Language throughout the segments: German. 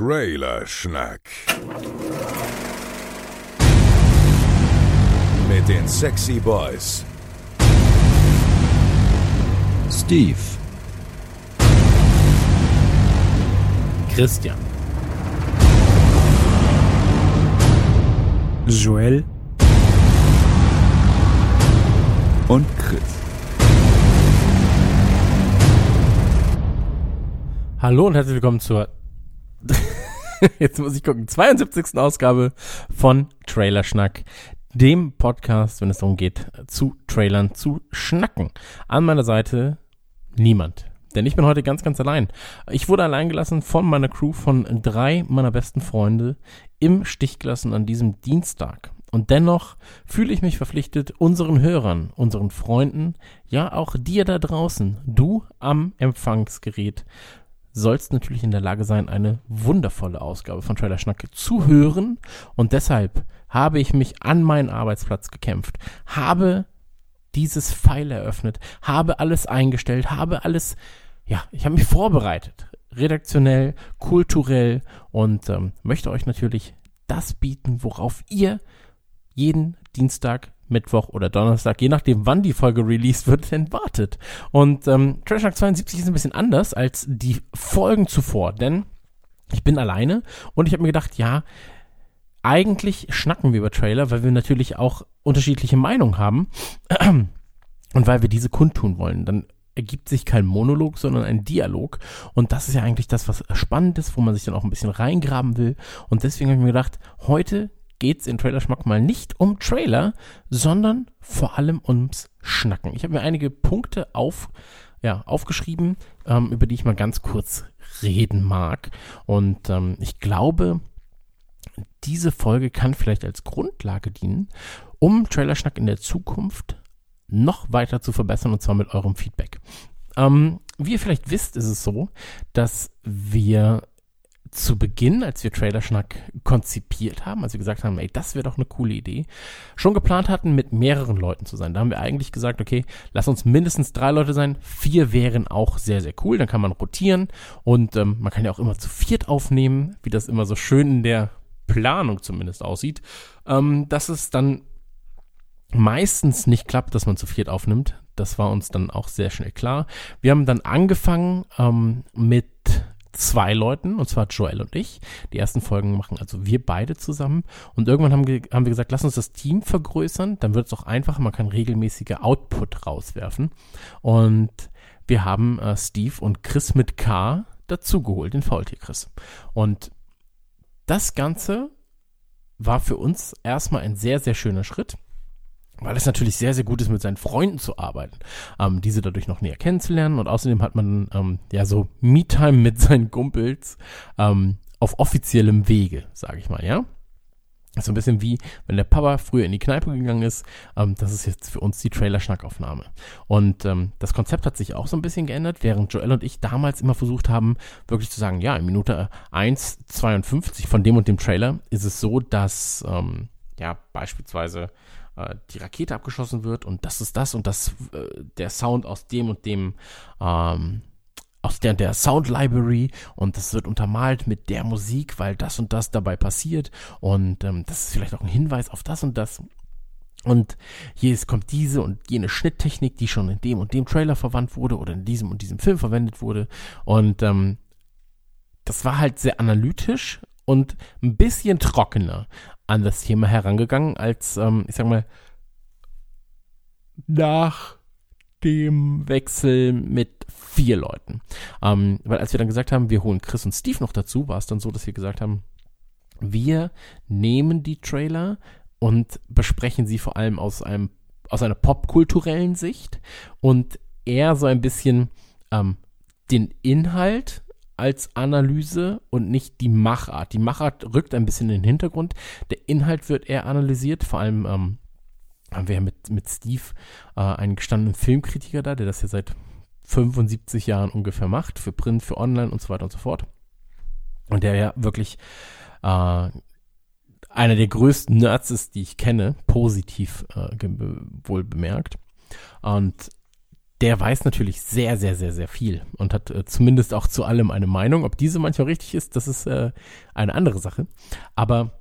Trailerschnack. Mit den Sexy Boys. Steve, Christian. Joel, und Chris. Hallo und herzlich willkommen zur jetzt muss ich gucken 72. Ausgabe von Trailerschnack, dem Podcast, wenn es darum geht, zu Trailern zu schnacken. An meiner Seite niemand. Denn ich bin heute ganz, ganz allein. Ich wurde allein gelassen von meiner Crew, von drei meiner besten Freunde im Stich gelassen an diesem Dienstag. Und dennoch fühle ich mich verpflichtet, unseren Hörern, unseren Freunden, ja auch dir da draußen, du am Empfangsgerät, sollst natürlich in der Lage sein, eine wundervolle Ausgabe von Trailer Schnack zu hören. Und deshalb habe ich mich an meinen Arbeitsplatz gekämpft, habe dieses Pfeil eröffnet, habe alles eingestellt, habe alles, ja, ich habe mich vorbereitet, redaktionell, kulturell und ähm, möchte euch natürlich das bieten, worauf ihr jeden Dienstag, Mittwoch oder Donnerstag, je nachdem, wann die Folge released wird, denn wartet. Und ähm, Trash Talk 72 ist ein bisschen anders als die Folgen zuvor, denn ich bin alleine und ich habe mir gedacht, ja, eigentlich schnacken wir über Trailer, weil wir natürlich auch unterschiedliche Meinungen haben und weil wir diese kundtun wollen. Dann ergibt sich kein Monolog, sondern ein Dialog. Und das ist ja eigentlich das, was spannend ist, wo man sich dann auch ein bisschen reingraben will. Und deswegen habe ich mir gedacht, heute geht's in Trailerschmack mal nicht um Trailer, sondern vor allem ums Schnacken. Ich habe mir einige Punkte auf, ja, aufgeschrieben, ähm, über die ich mal ganz kurz reden mag. Und ähm, ich glaube, diese Folge kann vielleicht als Grundlage dienen, um Trailerschnack in der Zukunft noch weiter zu verbessern und zwar mit eurem Feedback. Ähm, wie ihr vielleicht wisst, ist es so, dass wir zu Beginn, als wir Trailerschnack konzipiert haben, als wir gesagt haben, ey, das wäre doch eine coole Idee, schon geplant hatten, mit mehreren Leuten zu sein. Da haben wir eigentlich gesagt, okay, lass uns mindestens drei Leute sein. Vier wären auch sehr, sehr cool. Dann kann man rotieren und ähm, man kann ja auch immer zu viert aufnehmen, wie das immer so schön in der Planung zumindest aussieht. Ähm, dass es dann meistens nicht klappt, dass man zu viert aufnimmt. Das war uns dann auch sehr schnell klar. Wir haben dann angefangen ähm, mit zwei Leuten, und zwar Joel und ich. Die ersten Folgen machen also wir beide zusammen. Und irgendwann haben, haben wir gesagt, lass uns das Team vergrößern, dann wird es auch einfacher, man kann regelmäßige Output rauswerfen. Und wir haben äh, Steve und Chris mit K dazugeholt, den Faultier Chris. Und das Ganze war für uns erstmal ein sehr, sehr schöner Schritt weil es natürlich sehr, sehr gut ist, mit seinen Freunden zu arbeiten, ähm, diese dadurch noch näher kennenzulernen und außerdem hat man ähm, ja so Me-Time mit seinen Kumpels ähm, auf offiziellem Wege, sage ich mal, ja. So ein bisschen wie, wenn der Papa früher in die Kneipe gegangen ist. Ähm, das ist jetzt für uns die Trailer-Schnackaufnahme. Und ähm, das Konzept hat sich auch so ein bisschen geändert, während Joel und ich damals immer versucht haben, wirklich zu sagen, ja, in Minute 1,52 von dem und dem Trailer ist es so, dass ähm, ja beispielsweise äh, die Rakete abgeschossen wird und das ist das und das, äh, der Sound aus dem und dem, ähm, aus der, der Sound Library und das wird untermalt mit der Musik, weil das und das dabei passiert und ähm, das ist vielleicht auch ein Hinweis auf das und das. Und hier kommt diese und jene Schnitttechnik, die schon in dem und dem Trailer verwandt wurde oder in diesem und diesem Film verwendet wurde. Und ähm, das war halt sehr analytisch und ein bisschen trockener an das Thema herangegangen, als, ähm, ich sag mal, nach dem Wechsel mit vier Leuten. Ähm, weil als wir dann gesagt haben, wir holen Chris und Steve noch dazu, war es dann so, dass wir gesagt haben, wir nehmen die Trailer und besprechen sie vor allem aus einem aus einer popkulturellen Sicht und eher so ein bisschen ähm, den Inhalt als Analyse und nicht die Machart. Die Machart rückt ein bisschen in den Hintergrund. Der Inhalt wird eher analysiert, vor allem ähm, haben wir ja mit, mit Steve äh, einen gestandenen Filmkritiker da, der das ja seit 75 Jahren ungefähr macht, für Print, für Online und so weiter und so fort. Und der ja wirklich äh, einer der größten Nerds ist, die ich kenne, positiv äh, wohl bemerkt. Und der weiß natürlich sehr, sehr, sehr, sehr viel und hat äh, zumindest auch zu allem eine Meinung. Ob diese manchmal richtig ist, das ist äh, eine andere Sache. Aber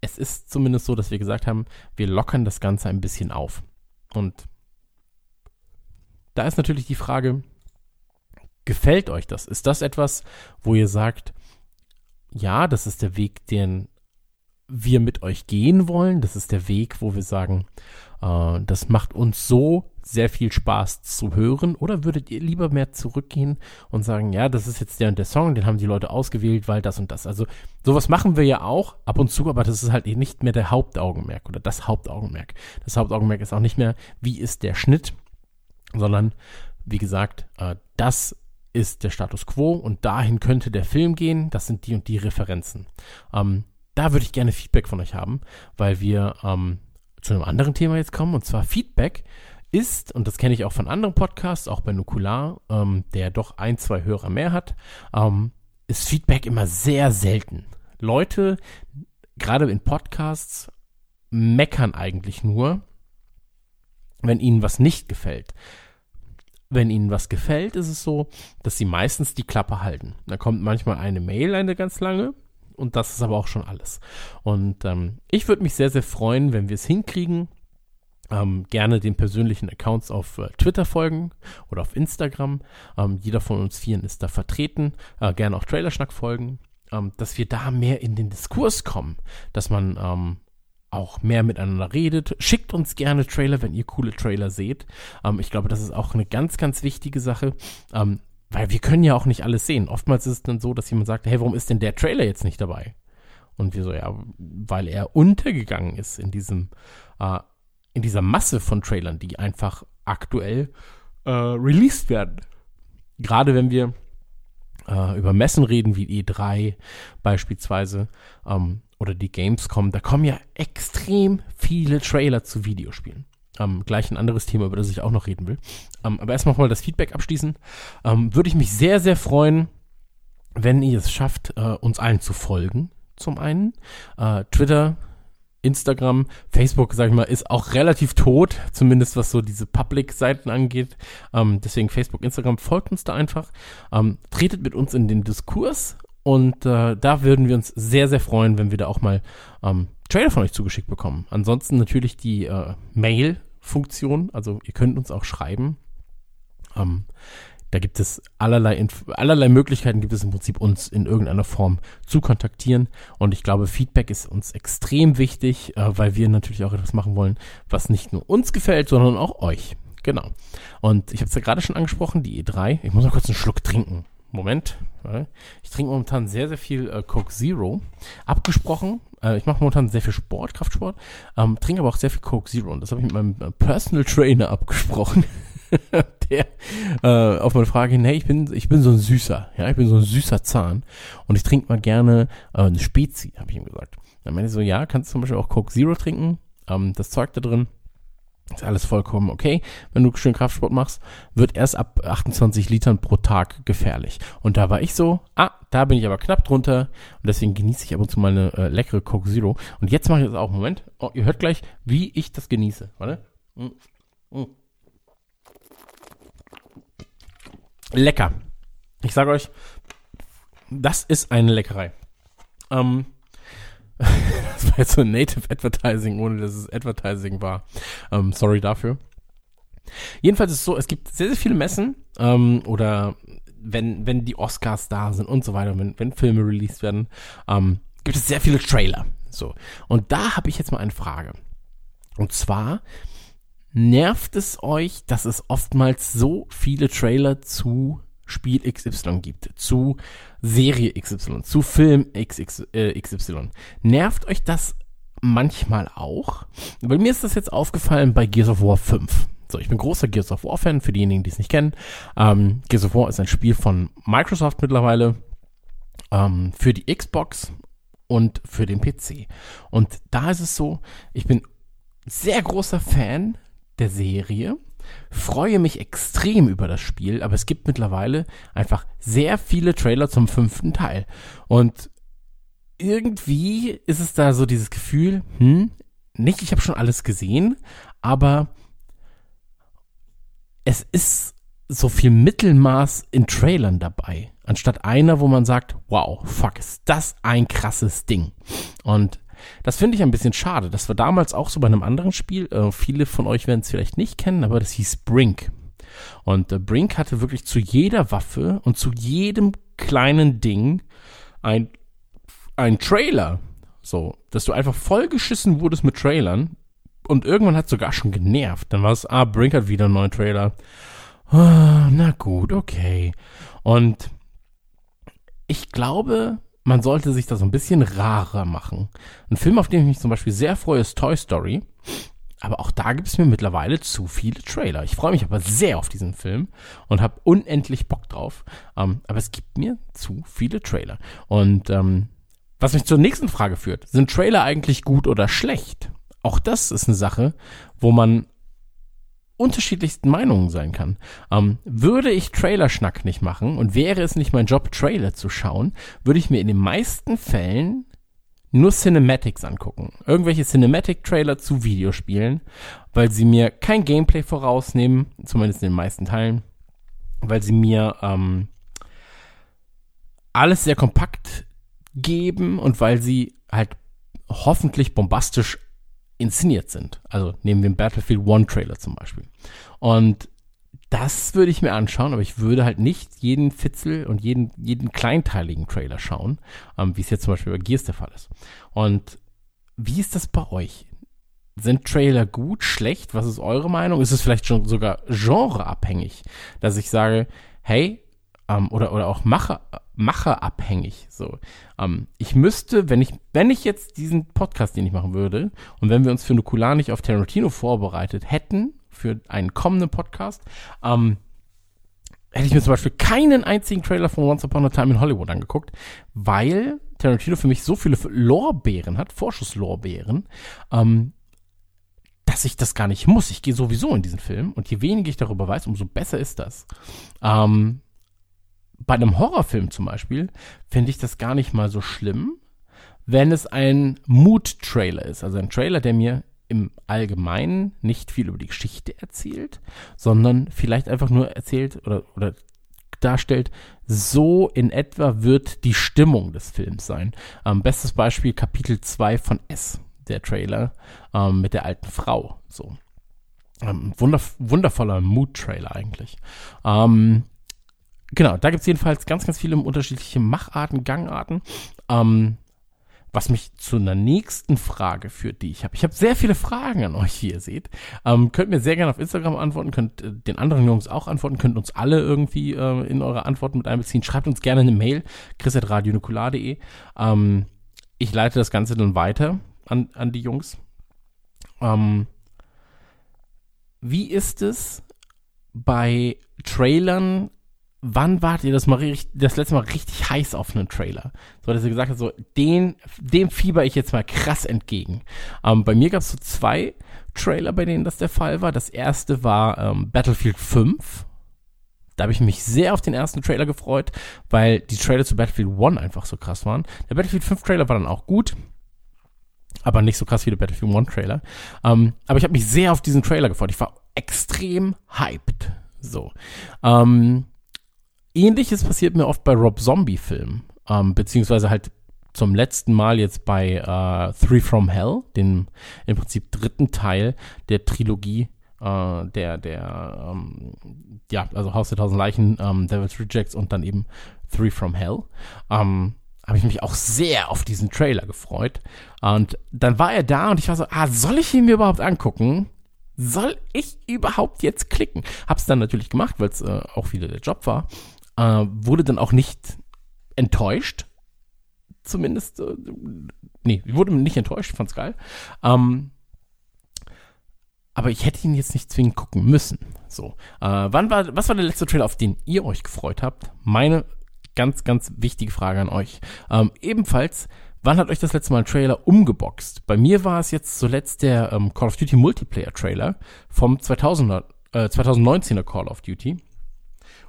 es ist zumindest so, dass wir gesagt haben, wir lockern das Ganze ein bisschen auf. Und da ist natürlich die Frage, gefällt euch das? Ist das etwas, wo ihr sagt, ja, das ist der Weg, den wir mit euch gehen wollen. Das ist der Weg, wo wir sagen, äh, das macht uns so sehr viel Spaß zu hören. Oder würdet ihr lieber mehr zurückgehen und sagen, ja, das ist jetzt der und der Song, den haben die Leute ausgewählt, weil das und das. Also sowas machen wir ja auch ab und zu, aber das ist halt nicht mehr der Hauptaugenmerk oder das Hauptaugenmerk. Das Hauptaugenmerk ist auch nicht mehr, wie ist der Schnitt, sondern wie gesagt, äh, das ist der Status quo und dahin könnte der Film gehen. Das sind die und die Referenzen. Ähm, da würde ich gerne Feedback von euch haben, weil wir ähm, zu einem anderen Thema jetzt kommen und zwar Feedback ist, und das kenne ich auch von anderen Podcasts, auch bei Nukular, ähm, der doch ein, zwei Hörer mehr hat, ähm, ist Feedback immer sehr selten. Leute, gerade in Podcasts, meckern eigentlich nur, wenn ihnen was nicht gefällt. Wenn ihnen was gefällt, ist es so, dass sie meistens die Klappe halten. Da kommt manchmal eine Mail, eine ganz lange, und das ist aber auch schon alles. Und ähm, ich würde mich sehr, sehr freuen, wenn wir es hinkriegen. Ähm, gerne den persönlichen Accounts auf äh, Twitter folgen oder auf Instagram. Ähm, jeder von uns vieren ist da vertreten. Äh, gerne auch Trailerschnack folgen. Ähm, dass wir da mehr in den Diskurs kommen. Dass man ähm, auch mehr miteinander redet. Schickt uns gerne Trailer, wenn ihr coole Trailer seht. Ähm, ich glaube, das ist auch eine ganz, ganz wichtige Sache. Ähm, weil wir können ja auch nicht alles sehen. Oftmals ist es dann so, dass jemand sagt, hey, warum ist denn der Trailer jetzt nicht dabei? Und wir so, ja, weil er untergegangen ist in diesem, äh, in dieser Masse von Trailern, die einfach aktuell äh, released werden. Gerade wenn wir äh, über Messen reden, wie E3 beispielsweise, ähm, oder die Gamescom, da kommen ja extrem viele Trailer zu Videospielen. Ähm, gleich ein anderes Thema, über das ich auch noch reden will. Ähm, aber erstmal mal das Feedback abschließen. Ähm, Würde ich mich sehr, sehr freuen, wenn ihr es schafft, äh, uns allen zu folgen. Zum einen. Äh, Twitter, Instagram, Facebook, sag ich mal, ist auch relativ tot, zumindest was so diese Public-Seiten angeht. Ähm, deswegen Facebook, Instagram, folgt uns da einfach. Ähm, tretet mit uns in den Diskurs und äh, da würden wir uns sehr, sehr freuen, wenn wir da auch mal ähm, Trailer von euch zugeschickt bekommen. Ansonsten natürlich die äh, Mail Funktion. Also ihr könnt uns auch schreiben. Ähm, da gibt es allerlei, allerlei Möglichkeiten, gibt es im Prinzip uns in irgendeiner Form zu kontaktieren. Und ich glaube, Feedback ist uns extrem wichtig, äh, weil wir natürlich auch etwas machen wollen, was nicht nur uns gefällt, sondern auch euch. Genau. Und ich habe es ja gerade schon angesprochen, die E3. Ich muss mal kurz einen Schluck trinken. Moment. Ich trinke momentan sehr, sehr viel äh, Coke Zero. Abgesprochen. Äh, ich mache momentan sehr viel Sport, Kraftsport. Ähm, trinke aber auch sehr viel Coke Zero. Und das habe ich mit meinem äh, Personal Trainer abgesprochen. der äh, auf meine Frage hin, hey, ich bin, ich bin so ein süßer, ja, ich bin so ein süßer Zahn und ich trinke mal gerne äh, eine Spezi, habe ich ihm gesagt. Dann meinte ich so, ja, kannst du zum Beispiel auch Coke Zero trinken, ähm, das Zeug da drin ist alles vollkommen okay, wenn du schön Kraftsport machst, wird erst ab 28 Litern pro Tag gefährlich. Und da war ich so, ah, da bin ich aber knapp drunter und deswegen genieße ich ab und zu mal eine äh, leckere Coke Zero. Und jetzt mache ich das auch, Moment, oh, ihr hört gleich, wie ich das genieße. Warte. Mm. Mm. Lecker. Ich sage euch, das ist eine Leckerei. Ähm, das war jetzt so Native Advertising, ohne dass es Advertising war. Ähm, sorry dafür. Jedenfalls ist es so, es gibt sehr, sehr viele Messen ähm, oder wenn, wenn die Oscars da sind und so weiter, wenn, wenn Filme released werden, ähm, gibt es sehr viele Trailer. So. Und da habe ich jetzt mal eine Frage. Und zwar, nervt es euch, dass es oftmals so viele Trailer zu Spiel XY gibt, zu Serie XY, zu Film XX, äh, XY. Nervt euch das manchmal auch? Bei mir ist das jetzt aufgefallen bei Gears of War 5. So, ich bin großer Gears of War Fan, für diejenigen, die es nicht kennen. Ähm, Gears of War ist ein Spiel von Microsoft mittlerweile ähm, für die Xbox und für den PC. Und da ist es so, ich bin sehr großer Fan der Serie freue mich extrem über das Spiel, aber es gibt mittlerweile einfach sehr viele Trailer zum fünften Teil. Und irgendwie ist es da so dieses Gefühl, hm, nicht, ich habe schon alles gesehen, aber es ist so viel Mittelmaß in Trailern dabei, anstatt einer, wo man sagt, wow, fuck, ist das ein krasses Ding. Und das finde ich ein bisschen schade. Das war damals auch so bei einem anderen Spiel. Äh, viele von euch werden es vielleicht nicht kennen, aber das hieß Brink. Und äh, Brink hatte wirklich zu jeder Waffe und zu jedem kleinen Ding ein, ein Trailer. So, dass du einfach vollgeschissen wurdest mit Trailern. Und irgendwann hat sogar schon genervt. Dann war es, ah, Brink hat wieder einen neuen Trailer. Oh, na gut, okay. Und ich glaube, man sollte sich da so ein bisschen rarer machen. Ein Film, auf den ich mich zum Beispiel sehr freue, ist Toy Story. Aber auch da gibt es mir mittlerweile zu viele Trailer. Ich freue mich aber sehr auf diesen Film und habe unendlich Bock drauf. Ähm, aber es gibt mir zu viele Trailer. Und ähm, was mich zur nächsten Frage führt, sind Trailer eigentlich gut oder schlecht? Auch das ist eine Sache, wo man unterschiedlichsten Meinungen sein kann. Ähm, würde ich Trailerschnack nicht machen und wäre es nicht mein Job, Trailer zu schauen, würde ich mir in den meisten Fällen nur Cinematics angucken. Irgendwelche Cinematic-Trailer zu Videospielen, weil sie mir kein Gameplay vorausnehmen, zumindest in den meisten Teilen, weil sie mir ähm, alles sehr kompakt geben und weil sie halt hoffentlich bombastisch inszeniert sind. Also nehmen wir den Battlefield One Trailer zum Beispiel. Und das würde ich mir anschauen, aber ich würde halt nicht jeden Fitzel und jeden, jeden kleinteiligen Trailer schauen, ähm, wie es jetzt zum Beispiel bei Gears der Fall ist. Und wie ist das bei euch? Sind Trailer gut, schlecht? Was ist eure Meinung? Ist es vielleicht schon sogar genreabhängig, dass ich sage, hey, ähm, oder, oder auch Macher, macherabhängig. So, ähm, ich müsste, wenn ich, wenn ich jetzt diesen Podcast, den ich machen würde, und wenn wir uns für Nukular nicht auf Tarantino vorbereitet hätten, für einen kommenden Podcast, ähm, hätte ich mir zum Beispiel keinen einzigen Trailer von Once Upon a Time in Hollywood angeguckt, weil Tarantino für mich so viele Lorbeeren hat, Vorschusslorbeeren, ähm, dass ich das gar nicht muss. Ich gehe sowieso in diesen Film und je weniger ich darüber weiß, umso besser ist das. Ähm, bei einem Horrorfilm zum Beispiel finde ich das gar nicht mal so schlimm, wenn es ein Mood-Trailer ist. Also ein Trailer, der mir im Allgemeinen nicht viel über die Geschichte erzählt, sondern vielleicht einfach nur erzählt oder, oder darstellt, so in etwa wird die Stimmung des Films sein. Ähm, bestes Beispiel Kapitel 2 von S, der Trailer ähm, mit der alten Frau. So. Ähm, wunderv wundervoller Mood-Trailer eigentlich. Ähm, genau, da gibt es jedenfalls ganz, ganz viele unterschiedliche Macharten, Gangarten. Ähm, was mich zu einer nächsten Frage führt, die ich habe. Ich habe sehr viele Fragen an euch, wie ihr seht. Ähm, könnt mir sehr gerne auf Instagram antworten, könnt äh, den anderen Jungs auch antworten, könnt uns alle irgendwie äh, in eure Antworten mit einbeziehen. Schreibt uns gerne eine Mail, chris.radionukular.de. Ähm, ich leite das Ganze dann weiter an, an die Jungs. Ähm, wie ist es bei Trailern wann wart ihr das mal das letzte Mal richtig heiß auf einen Trailer? So, dass ihr gesagt habt, so, den, dem fieber ich jetzt mal krass entgegen. Ähm, bei mir gab es so zwei Trailer, bei denen das der Fall war. Das erste war ähm, Battlefield 5. Da habe ich mich sehr auf den ersten Trailer gefreut, weil die Trailer zu Battlefield 1 einfach so krass waren. Der Battlefield 5 Trailer war dann auch gut, aber nicht so krass wie der Battlefield 1 Trailer. Ähm, aber ich habe mich sehr auf diesen Trailer gefreut. Ich war extrem hyped. So. Ähm, Ähnliches passiert mir oft bei Rob Zombie-Filmen, ähm, beziehungsweise halt zum letzten Mal jetzt bei äh, Three from Hell, dem im Prinzip dritten Teil der Trilogie äh, der, der, ähm, ja, also Haus der Tausend Leichen, ähm, Devil's Rejects und dann eben Three from Hell. Ähm, habe ich mich auch sehr auf diesen Trailer gefreut. Und dann war er da und ich war so, ah, soll ich ihn mir überhaupt angucken? Soll ich überhaupt jetzt klicken? Hab's dann natürlich gemacht, weil es äh, auch wieder der Job war äh, wurde dann auch nicht enttäuscht. Zumindest, äh, nee, wurde nicht enttäuscht, fand's geil. Ähm, aber ich hätte ihn jetzt nicht zwingend gucken müssen. So, äh, wann war, was war der letzte Trailer, auf den ihr euch gefreut habt? Meine ganz, ganz wichtige Frage an euch. Ähm, ebenfalls, wann hat euch das letzte Mal ein Trailer umgeboxt? Bei mir war es jetzt zuletzt der ähm, Call of Duty Multiplayer Trailer vom 2000er, äh, 2019er Call of Duty.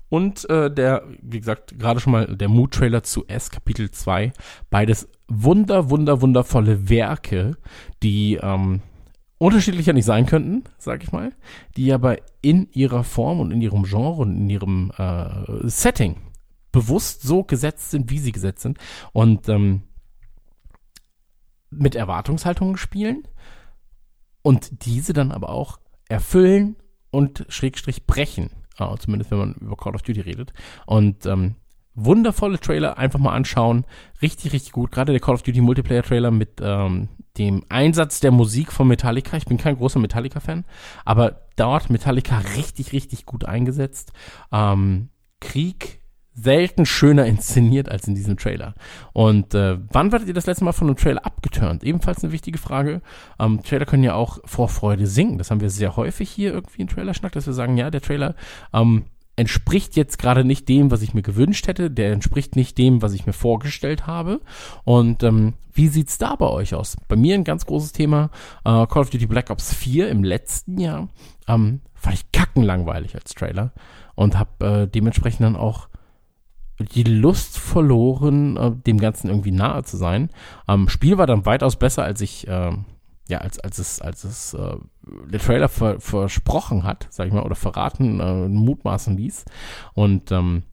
Und äh, der, wie gesagt, gerade schon mal der Mood-Trailer zu S, Kapitel 2. Beides wunder, wunder, wundervolle Werke, die ähm, unterschiedlicher nicht sein könnten, sag ich mal, die aber in ihrer Form und in ihrem Genre und in ihrem äh, Setting bewusst so gesetzt sind, wie sie gesetzt sind und ähm, mit Erwartungshaltungen spielen und diese dann aber auch erfüllen und Schrägstrich brechen. Uh, zumindest wenn man über Call of Duty redet. Und ähm, wundervolle Trailer einfach mal anschauen. Richtig, richtig gut. Gerade der Call of Duty Multiplayer Trailer mit ähm, dem Einsatz der Musik von Metallica. Ich bin kein großer Metallica-Fan, aber dort Metallica richtig, richtig gut eingesetzt. Ähm, Krieg selten schöner inszeniert als in diesem Trailer. Und äh, wann werdet ihr das letzte Mal von einem Trailer abgeturnt? Ebenfalls eine wichtige Frage. Ähm, Trailer können ja auch vor Freude singen. Das haben wir sehr häufig hier irgendwie in Trailerschnack, dass wir sagen, ja, der Trailer ähm, entspricht jetzt gerade nicht dem, was ich mir gewünscht hätte, der entspricht nicht dem, was ich mir vorgestellt habe. Und ähm, wie sieht's da bei euch aus? Bei mir ein ganz großes Thema, äh, Call of Duty Black Ops 4 im letzten Jahr, ähm, fand ich kackenlangweilig als Trailer und habe äh, dementsprechend dann auch die Lust verloren, äh, dem Ganzen irgendwie nahe zu sein. Ähm, Spiel war dann weitaus besser, als ich, äh, ja, als, als es, als es äh, der Trailer ver versprochen hat, sag ich mal, oder verraten, äh, mutmaßen ließ. Und ähm,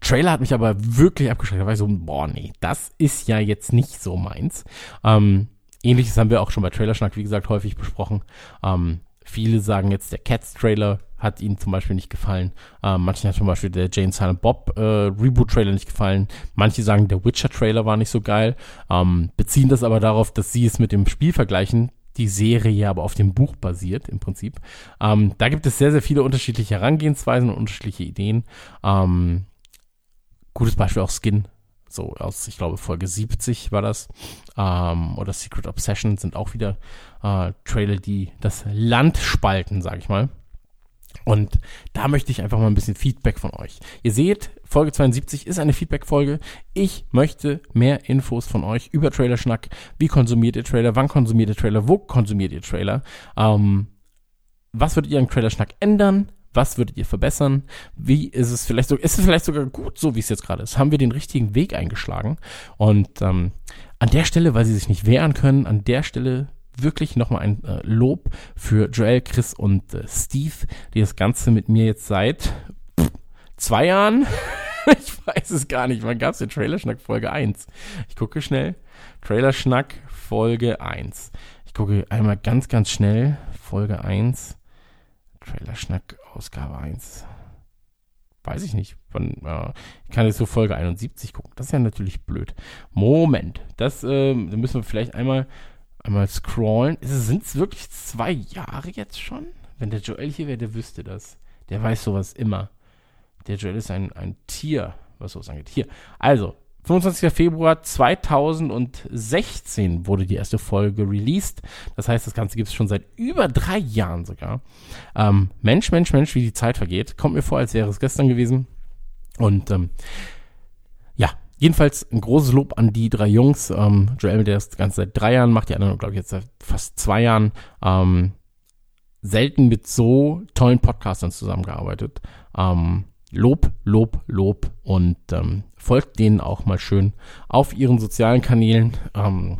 Trailer hat mich aber wirklich abgeschreckt. Da war ich so, boah, nee, das ist ja jetzt nicht so meins. Ähm, Ähnliches haben wir auch schon bei Trailerschnack, wie gesagt, häufig besprochen. Ähm, viele sagen jetzt, der Cats-Trailer hat ihnen zum Beispiel nicht gefallen. Ähm, manchen hat zum Beispiel der Jane Silent Bob äh, Reboot-Trailer nicht gefallen. Manche sagen, der Witcher-Trailer war nicht so geil. Ähm, beziehen das aber darauf, dass sie es mit dem Spiel vergleichen. Die Serie aber auf dem Buch basiert im Prinzip. Ähm, da gibt es sehr, sehr viele unterschiedliche Herangehensweisen und unterschiedliche Ideen. Ähm, gutes Beispiel auch Skin so aus, ich glaube, Folge 70 war das, ähm, oder Secret Obsession sind auch wieder äh, Trailer, die das Land spalten, sag ich mal. Und da möchte ich einfach mal ein bisschen Feedback von euch. Ihr seht, Folge 72 ist eine Feedback-Folge. Ich möchte mehr Infos von euch über Trailerschnack. Wie konsumiert ihr Trailer? Wann konsumiert ihr Trailer? Wo konsumiert ihr Trailer? Ähm, was würdet ihr am Trailerschnack ändern? Was würdet ihr verbessern? Wie ist es vielleicht so? Ist es vielleicht sogar gut, so wie es jetzt gerade ist? Haben wir den richtigen Weg eingeschlagen? Und ähm, an der Stelle, weil sie sich nicht wehren können, an der Stelle wirklich nochmal ein äh, Lob für Joel, Chris und äh, Steve, die das Ganze mit mir jetzt seit pff, zwei Jahren, ich weiß es gar nicht, wann gab es den Trailerschnack Folge 1? Ich gucke schnell. Trailerschnack Folge 1. Ich gucke einmal ganz, ganz schnell. Folge 1. Trailerschnack Ausgabe 1. Weiß ich nicht. Wann, äh, ich kann jetzt so Folge 71 gucken. Das ist ja natürlich blöd. Moment. Das äh, müssen wir vielleicht einmal Einmal scrollen. Sind es wirklich zwei Jahre jetzt schon? Wenn der Joel hier wäre, der wüsste das. Der weiß sowas immer. Der Joel ist ein, ein Tier, was sowas angeht. Hier. Also, 25. Februar 2016 wurde die erste Folge released. Das heißt, das Ganze gibt es schon seit über drei Jahren sogar. Ähm, Mensch, Mensch, Mensch, wie die Zeit vergeht. Kommt mir vor, als wäre es gestern gewesen. Und ähm, Jedenfalls ein großes Lob an die drei Jungs. Ähm, Joel, der das Ganze seit drei Jahren macht, die anderen, glaube ich, jetzt seit fast zwei Jahren. Ähm, selten mit so tollen Podcastern zusammengearbeitet. Ähm, Lob, Lob, Lob und ähm, folgt denen auch mal schön auf ihren sozialen Kanälen. Ähm,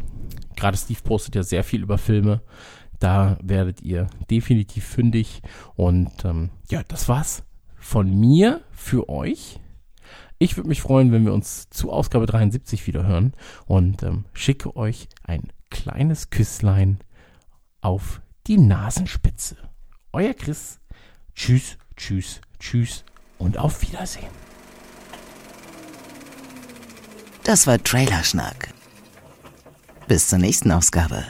Gerade Steve postet ja sehr viel über Filme. Da werdet ihr definitiv fündig. Und ähm, ja, das war's von mir für euch. Ich würde mich freuen, wenn wir uns zu Ausgabe 73 wieder hören und ähm, schicke euch ein kleines Küsslein auf die Nasenspitze. Euer Chris. Tschüss, tschüss, tschüss und auf Wiedersehen. Das war Trailerschnack. Bis zur nächsten Ausgabe.